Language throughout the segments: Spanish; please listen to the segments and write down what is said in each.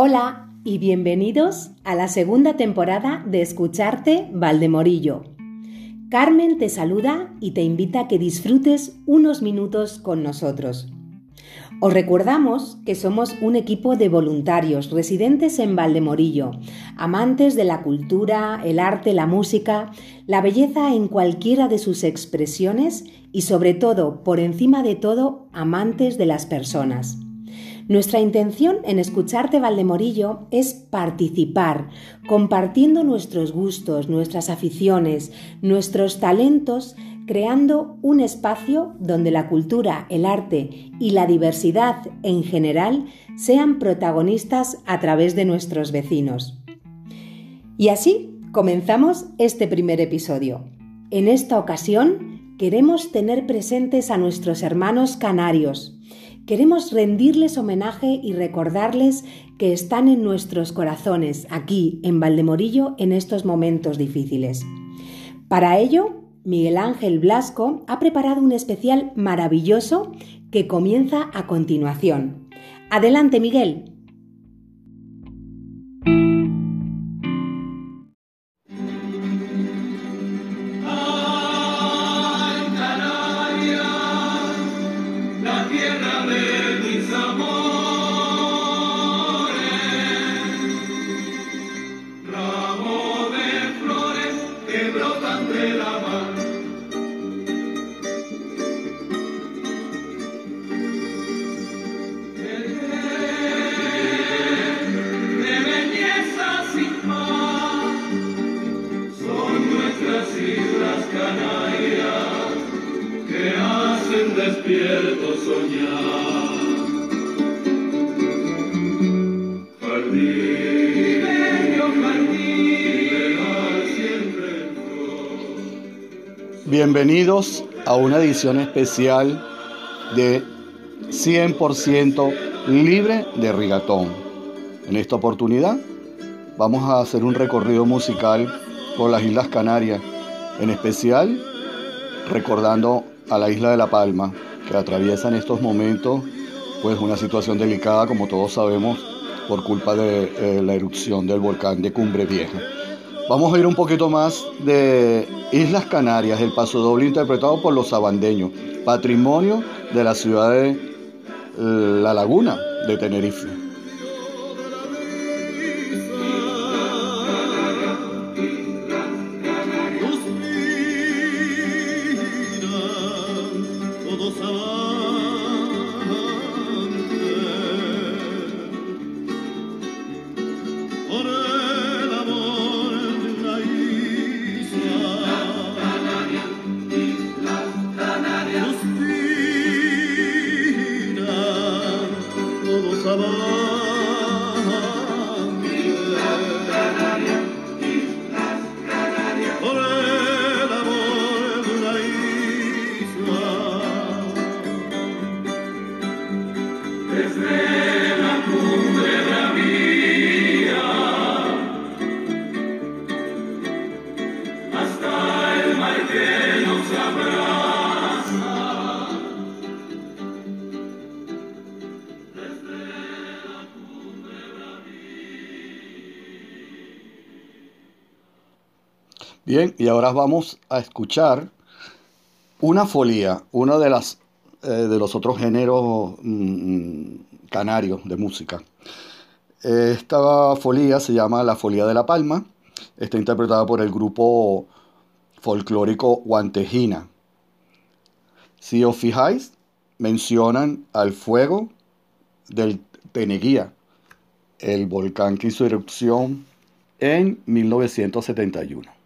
Hola y bienvenidos a la segunda temporada de Escucharte Valdemorillo. Carmen te saluda y te invita a que disfrutes unos minutos con nosotros. Os recordamos que somos un equipo de voluntarios residentes en Valdemorillo, amantes de la cultura, el arte, la música, la belleza en cualquiera de sus expresiones y sobre todo, por encima de todo, amantes de las personas. Nuestra intención en Escucharte Valdemorillo es participar, compartiendo nuestros gustos, nuestras aficiones, nuestros talentos, creando un espacio donde la cultura, el arte y la diversidad en general sean protagonistas a través de nuestros vecinos. Y así comenzamos este primer episodio. En esta ocasión queremos tener presentes a nuestros hermanos canarios, Queremos rendirles homenaje y recordarles que están en nuestros corazones, aquí en Valdemorillo, en estos momentos difíciles. Para ello, Miguel Ángel Blasco ha preparado un especial maravilloso que comienza a continuación. Adelante, Miguel. Bienvenidos a una edición especial de 100% libre de rigatón. En esta oportunidad vamos a hacer un recorrido musical por las Islas Canarias, en especial recordando a la isla de La Palma, que atraviesa en estos momentos pues una situación delicada, como todos sabemos, por culpa de eh, la erupción del volcán de Cumbre Vieja. Vamos a ir un poquito más de Islas Canarias, el paso doble interpretado por los sabandeños, patrimonio de la ciudad de eh, La Laguna de Tenerife. Y ahora vamos a escuchar una folía, uno de, las, eh, de los otros géneros mm, canarios de música. Esta folía se llama La Folía de la Palma, está interpretada por el grupo folclórico Guantejina. Si os fijáis, mencionan al fuego del Teneguía, el volcán que hizo erupción en 1971.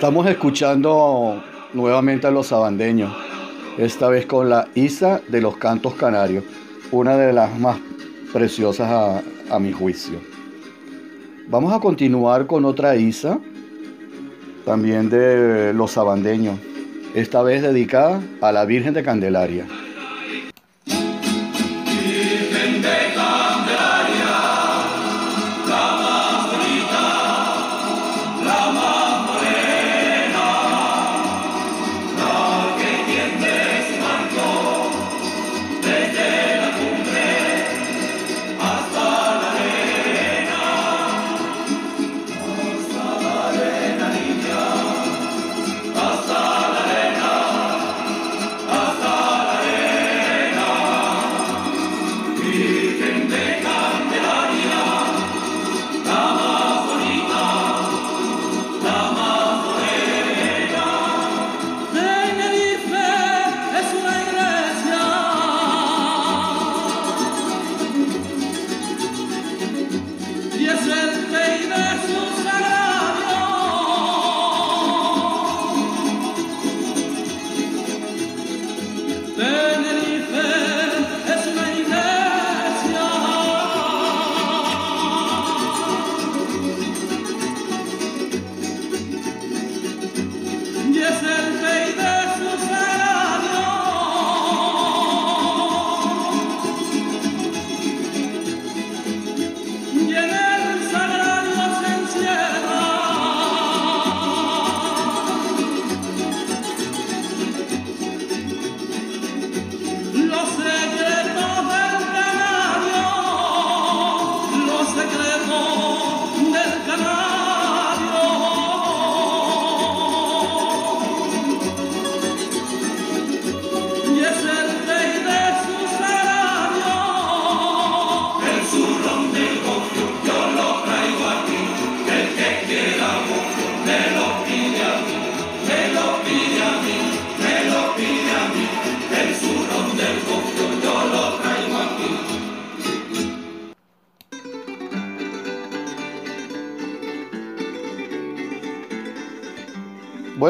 Estamos escuchando nuevamente a los sabandeños, esta vez con la Isa de los Cantos Canarios, una de las más preciosas a, a mi juicio. Vamos a continuar con otra Isa, también de los sabandeños, esta vez dedicada a la Virgen de Candelaria.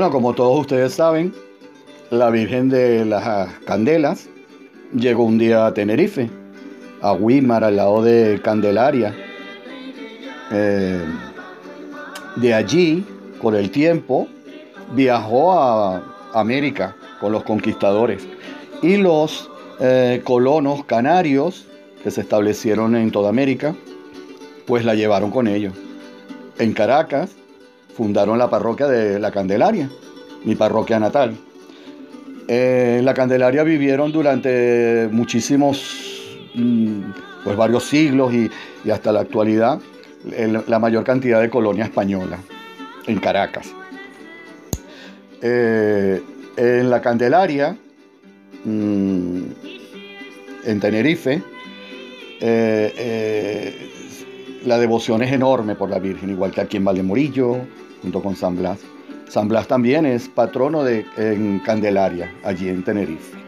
Bueno, como todos ustedes saben, la Virgen de las Candelas llegó un día a Tenerife, a Wimar, al lado de Candelaria. Eh, de allí, con el tiempo, viajó a América con los conquistadores y los eh, colonos canarios que se establecieron en toda América, pues la llevaron con ellos. En Caracas fundaron la parroquia de la Candelaria, mi parroquia natal. Eh, en la Candelaria vivieron durante muchísimos, mm, pues varios siglos y, hasta la actualidad la mayor cantidad de colonia española en Caracas. Eh, en la Candelaria, mm, en Tenerife, eh, la devoción es enorme por la Virgen, igual que aquí en Valdemorillo, junto con San Blas. San Blas también es patrono de, en Candelaria, allí en Tenerife.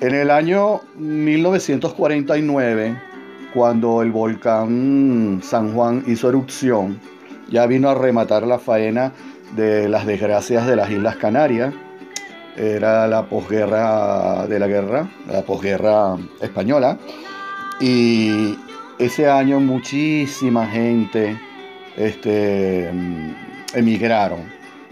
En el año 1949, cuando el volcán San Juan hizo erupción, ya vino a rematar la faena de las desgracias de las Islas Canarias. Era la posguerra de la guerra, la posguerra española. Y ese año muchísima gente este, emigraron.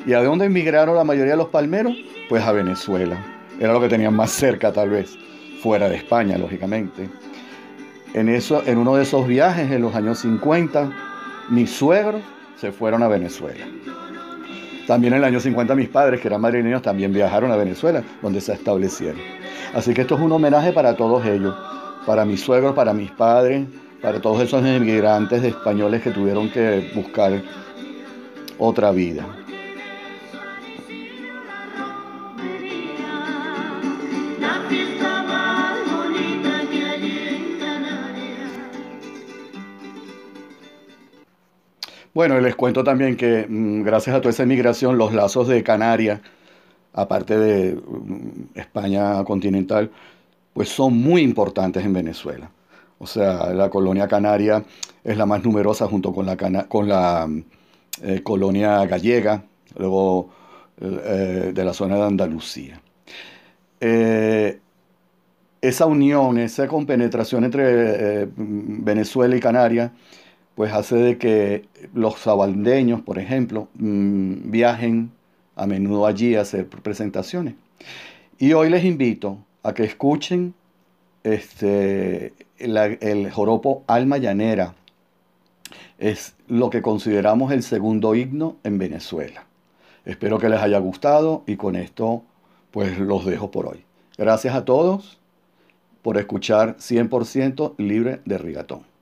¿Y a dónde emigraron la mayoría de los palmeros? Pues a Venezuela. Era lo que tenían más cerca tal vez, fuera de España, lógicamente. En, eso, en uno de esos viajes, en los años 50, mis suegros se fueron a Venezuela. También en el año 50 mis padres, que eran madrileños, también viajaron a Venezuela, donde se establecieron. Así que esto es un homenaje para todos ellos, para mis suegros, para mis padres, para todos esos inmigrantes españoles que tuvieron que buscar otra vida. Bueno, les cuento también que mm, gracias a toda esa inmigración, los lazos de Canarias, aparte de mm, España continental, pues son muy importantes en Venezuela. O sea, la colonia canaria es la más numerosa junto con la, con la eh, colonia gallega, luego eh, de la zona de Andalucía. esa unión, esa compenetración entre Venezuela y Canarias, pues hace de que los sabaldeños, por ejemplo, mm, viajen a menudo allí a hacer presentaciones. Y hoy les invito a que escuchen este, el joropo Alma Llanera. Es lo que consideramos el segundo himno en Venezuela. Espero que les haya gustado y con esto pues los dejo por hoy. Gracias a todos por escuchar 100% libre de rigatón.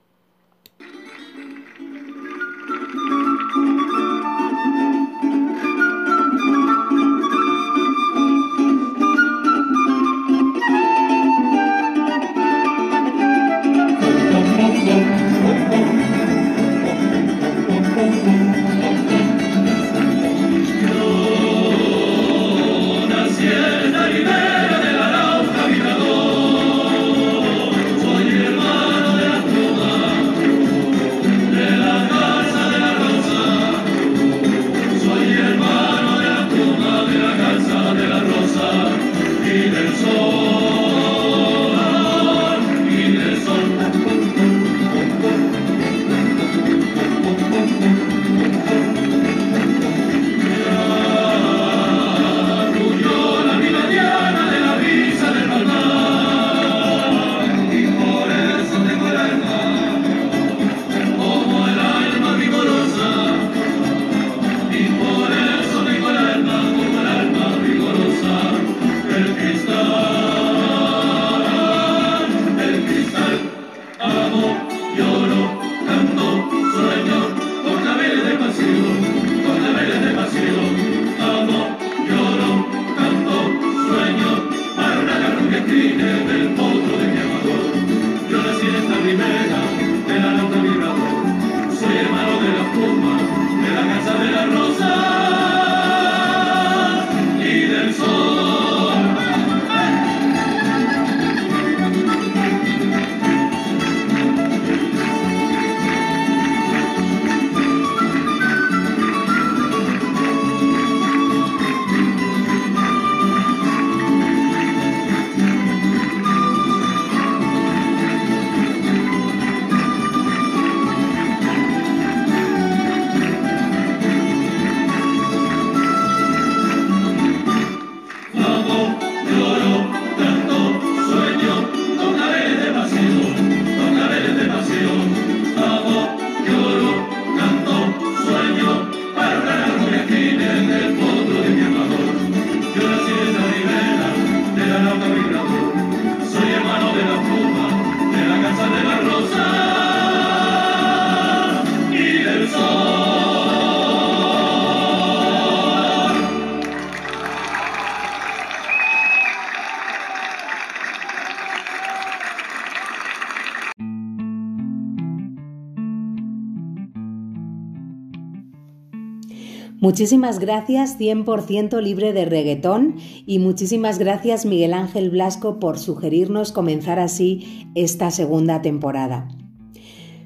Muchísimas gracias 100% libre de reggaetón y muchísimas gracias Miguel Ángel Blasco por sugerirnos comenzar así esta segunda temporada.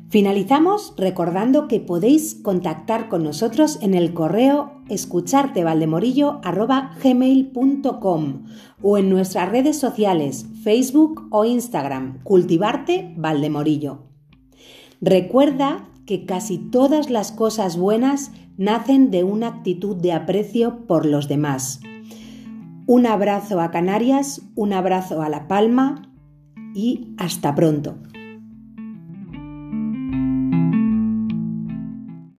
Finalizamos recordando que podéis contactar con nosotros en el correo escuchartevaldemorillo.gmail.com o en nuestras redes sociales Facebook o Instagram Cultivarte Valdemorillo. Recuerda que casi todas las cosas buenas nacen de una actitud de aprecio por los demás. Un abrazo a Canarias, un abrazo a La Palma y hasta pronto.